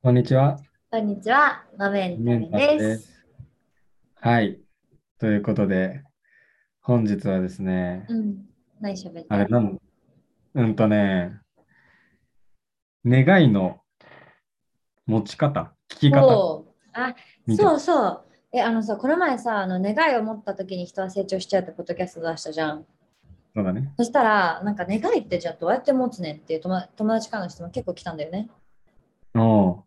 こんにちは。こんにちは、マメンタルメンタルで。ですす。はい。ということで、本日はですね、うん。何喋った？あれなん、うんとね、願いの持ち方、聞き方そう。あ、そうそう。え、あのさ、この前さ、あの願いを持った時に人は成長しちゃうってポッドキャスト出したじゃん。そうだね。そしたら、なんか願いってじゃあどうやって持つねんっていう友友達からの質問結構来たんだよね。おう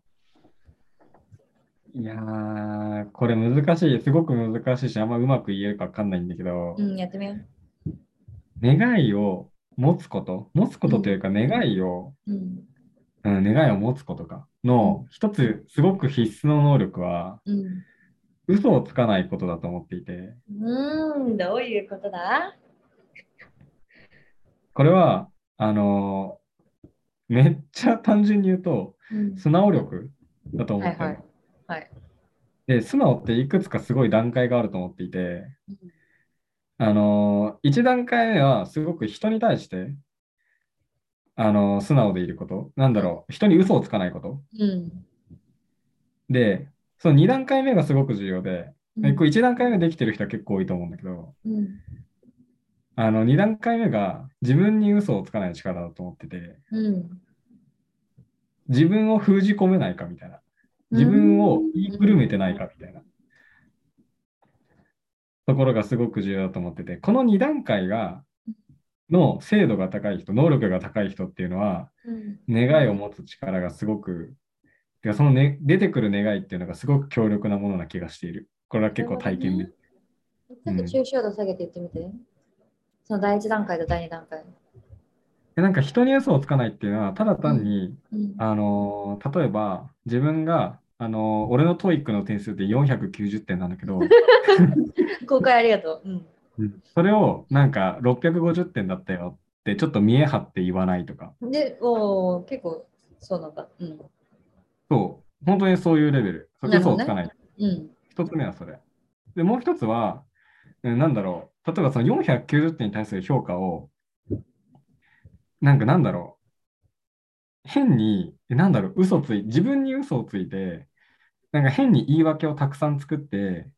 いやー、これ難しい、すごく難しいし、あんまうまく言えるかわかんないんだけどう、ん、やってみよう。願いを持つこと、持つことというか、願いを、うん。うん、願いを持つことかの一つ、すごく必須の能力は、うん。嘘をつかないことだと思っていて、うーん、どういうことだ？これは、あのーめっちゃ単純に言うと、うん。素直力だと思はいってるの。はい。はい。で、素直っていくつかすごい段階があると思っていて、あのー一段階目はすごく人に対して、あのー素直でいること。なんだろう、人に嘘をつかないこと。うん。で、その二段階目がすごく重要で、うん。これ一段階目できてる人は結構多いと思うんだけど、うん。あの二段階目が自分に嘘をつかない力だと思ってて、うん。自分を封じ込めないかみたいな。自分を言いくるめてないかみたいなところがすごく重要だと思ってて、この2段階が、の精度が高い人、能力が高い人っていうのは、うん。願いを持つ力がすごく、てかその、ね、出てくる願いっていうのがすごく強力なものな気がしている。これは結構体験で。ちょっと抽象度下げて言ってみて。その第一段階と第二段階。でなんか人に嘘をつかないっていうのは、ただ単に、うん。あのー例えば自分が、あのー俺の TOEIC の点数って490点なんだけど、公開ありがとう。うん。それをなんか650点だったよってちょっと見栄張って言わないとか、で、おー結構そうなんだ。うん。そう、本当にそういうレベル、そ嘘をつかない。うん。一つ目はそれ。で、もう一つは、うんなんだろう、例えばその490点に対する評価を、なんかなんだろう、変に、えなんだろう、嘘つい、自分に嘘をついて、なんか変に言い訳をたくさん作って、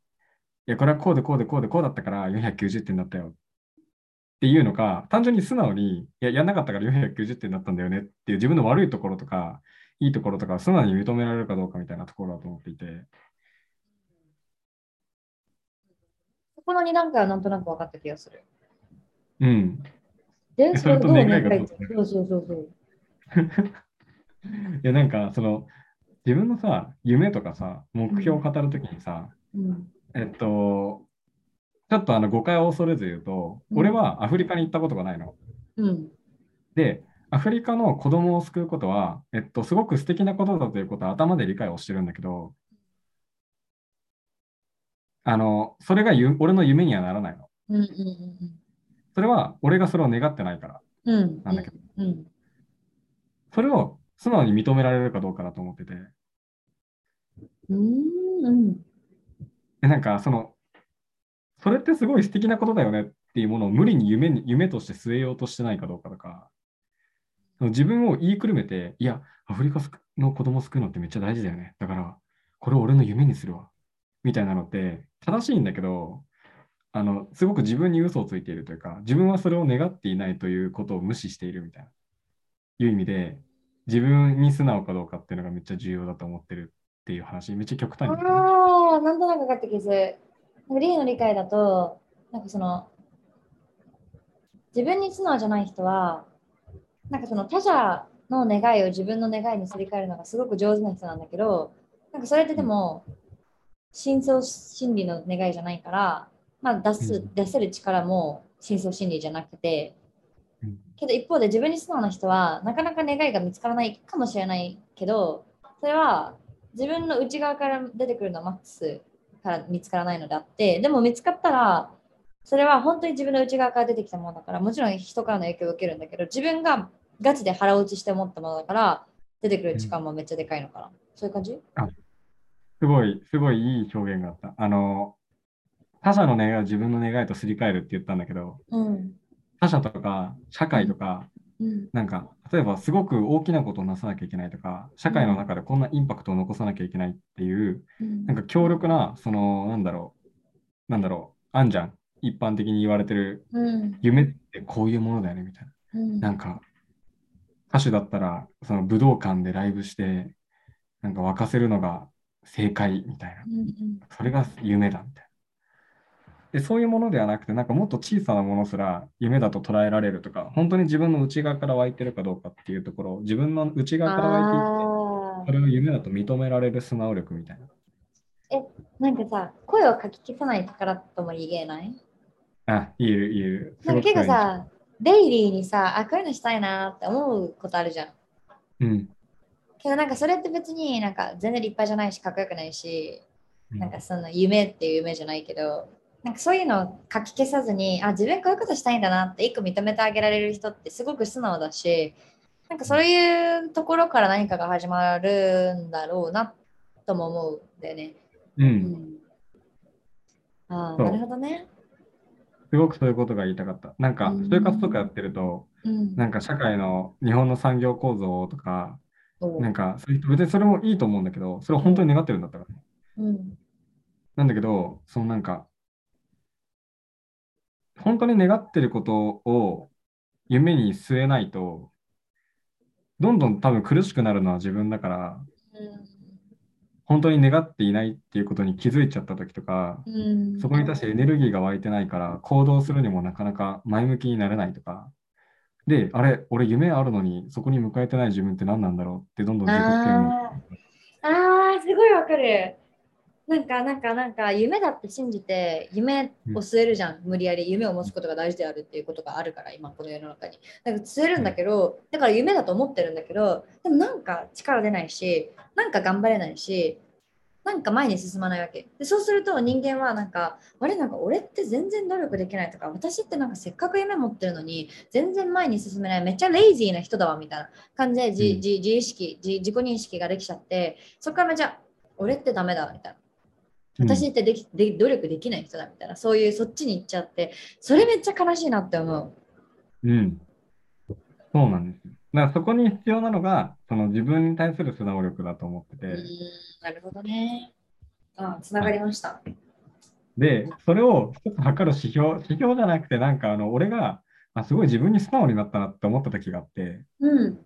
いや、これはこうでこうでこうでこうだったから490点だったよっていうのか、単純に素直に、いや、やんなかったから490点だったんだよねっていう自分の悪いところとか、いいところとかを素直に認められるかどうかみたいなところだと思っていて、そこの二段階はなんとなく分かった気がする。うん。で、それと願いがそうそうそうそう。いや、なんか、その、自分のさ、夢とかさ、目標を語るときにさ、うん。えっと、ちょっとあの誤解を恐れず言うと、うん俺はアフリカに行ったことがないの。うん。で、アフリカの子供を救うことは、えっと、すごく素敵なことだということは頭で理解をしてるんだけど、あの、それがゆ俺の夢にはならないの。うん。うん。それは俺がそれを願ってないからうん。うん。なんだけど、うん。それを素直に認められるかどうかだと思ってて、うん。うん。でなんかその、それってすごい素敵なことだよねっていうものを無理に夢に夢として据えようとしてないかどうかとか、自分を言いくるめて、いや、アフリカの子供を救うのってめっちゃ大事だよね。だから、これを俺の夢にするわ。みたいなのって正しいんだけど、あの、すごく自分に嘘をついているというか、自分はそれを願っていないということを無視しているみたいな、いう意味で、自分に素直かどうかっていうのがめっちゃ重要だと思ってるっていう話、めっちゃ極端にああ、なんとなく分かった気がする。なんかリーの理解だと、なんかその、自分に素直じゃない人は、なんかその他者の願いを自分の願いにすり替えるのがすごく上手な人なんだけど、なんかそれってでも、深層心理の願いじゃないから、まあ出す、うん出せる力も深層心理じゃなくて、うんけど一方で自分に素直な人はなかなか願いが見つからないかもしれないけどそれは自分の内側から出てくるのはマックスから見つからないのであってでも見つかったらそれは本当に自分の内側から出てきたものだからもちろん人からの影響を受けるんだけど自分がガチで腹落ちして思ったものだから出てくる力もめっちゃでかいのかな、そういう感じ？すごい、すごいいい表現があった。あの、他者の願いを自分の願いとすり替えるって言ったんだけど、うん他者とか社会とかうんなんか、例えばすごく大きなことをなさなきゃいけないとか、社会の中でこんなインパクトを残さなきゃいけないっていう、うんなんか強力な、その、なんだろう、なんだろう、あんじゃん。一般的に言われてるうん夢ってこういうものだよね、みたいな。うんなんか、歌手だったら、その武道館でライブして、なんか沸かせるのが正解みたいな。うんうんそれが夢だみたいな。で、そういうものではなくて、なんかもっと小さなものすら夢だと捉えられるとか、本当に自分の内側から湧いてるかどうかっていうところを、自分の内側から湧いていって、それを夢だと認められる素直力みたいな。あーなんかさ、声をかき消さない力とも言えない？あ、言える言える。なんか結構さ、デイリーにさ、あ、こういうのしたいなって思うことあるじゃん。うん。けどなんかそれって別になんか全然立派じゃないし、かっこよくないし、うんなんかその夢っていう夢じゃないけど、なんかそういうのを書き消さずに、あ、自分こういうことしたいんだなって一個認めてあげられる人ってすごく素直だし、なんかそういうところから何かが始まるんだろうなとも思うんだよね。う。うんん。ああ、なるほどね。すごくそういうことが言いたかった。なんか、うん就活とかやってると、うん。なんか社会の日本の産業構造とか、おうなんか、そういう別にそれもいいと思うんだけど、それを本当に願ってるんだったらね。うん。なんだけど、そのなんか、本当に願ってることを夢に据えないと、どんどん多分苦しくなるのは自分だから、本当に願っていないっていうことに気づいちゃった時とか、うん。そこに対してエネルギーが湧いてないから、行動するにもなかなか前向きになれないとか、で、あれ、俺夢あるのに、そこに迎えてない自分って何なんだろうって、どんどん自己嫌悪あーあー、すごいわかる。なんか、なんか、なんか、夢だって信じて、夢を据えるじゃん。無理やり夢を持つことが大事であるっていうことがあるから、今、この世の中に。だから据えるんだけど、だから夢だと思ってるんだけど、でもなんか力出ないし、なんか頑張れないし、なんか前に進まないわけ。でそうすると人間はなんか、あれなんか俺って全然努力できないとか、私ってなんかせっかく夢持ってるのに、全然前に進めない、めっちゃレイジーな人だわみたいな感じで自,、うん自自意識自、自己認識ができちゃって、そこからめっちゃ、俺ってダメだみたいな。私ってできで努力できない人だみたいな、そういうそっちに行っちゃって、それめっちゃ悲しいなって思う。うん。そうなんですよ。だからそこに必要なのが、その自分に対する素直力だと思ってて、うん、なるほどね。あ、つながりました。で、それを一つ測る指標、指標じゃなくて、なんかあの俺が、あ、すごい自分に素直になったなって思った時があって、うん。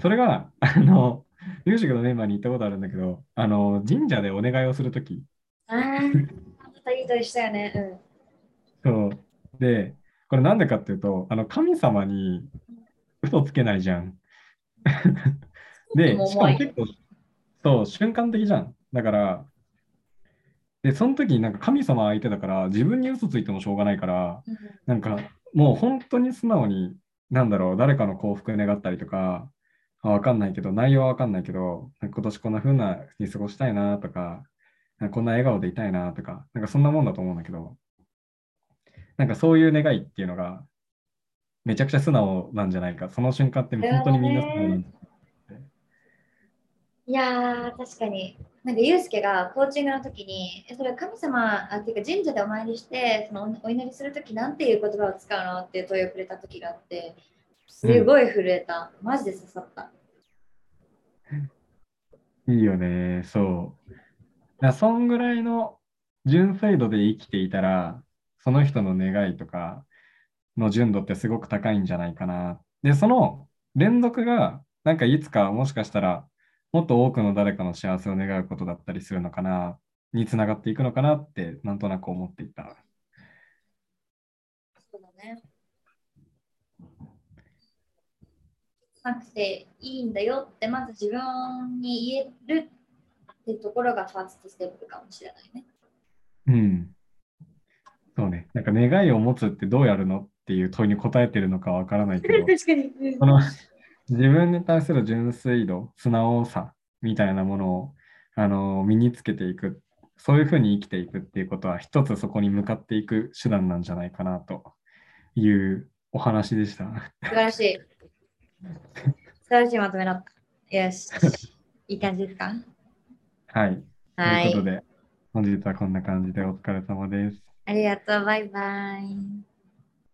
それが、あの、ミュージックのメンバーに行ったことあるんだけど、あの、神社でお願いをするとき、ああ、またいいとしたよね。そう。で、これなんでかっていうと、あの、神様に嘘つけないじゃん。でしかも結構、そう、瞬間的じゃん。だから、で、その時になんか神様相手だから、自分に嘘ついてもしょうがないから、うん。なんかもう本当に素直に、なんだろう、誰かの幸福願ったりとか、あわかんないけど、内容はわかんないけど、今年こんな風なに過ごしたいなとかこんな笑顔でいたいなとか、なんかそんなもんだと思うんだけど、なんかそういう願いっていうのが、めちゃくちゃ素直なんじゃないか。その瞬間って本当にみんな素直なんだ。いやー、確かに。なんか、ユうスケがコーチングの時に、えそれ神様、あっていうか神社でお参りして、そのおお祈りする時なんていう言葉を使うのっていう問いをくれた時があって、すごい震えた。マジで刺さった。いいよね、そう。だそんぐらいの純粋度で生きていたら、その人の願いとかの純度ってすごく高いんじゃないかな。で、その連続が、なんかいつかもしかしたら、もっと多くの誰かの幸せを願うことだったりするのかな、につながっていくのかなって、なんとなく思っていた。そうだね。なくていいんだよって、まず自分に言えるってところがファーストステップかもしれないね。うん。そうね。なんか願いを持つってどうやるのっていう問いに答えてるのかわからないけど、確かに。その自分に対する純粋度、素直さみたいなものをあの身につけていく、そういうふうに生きていくっていうことは、一つそこに向かっていく手段なんじゃないかなというお話でした。素晴らしい。素晴らしいまとめだった。よし。いい感じですか？はい。はい。ということで、本日はこんな感じでお疲れ様です。ありがとう。バイバイ。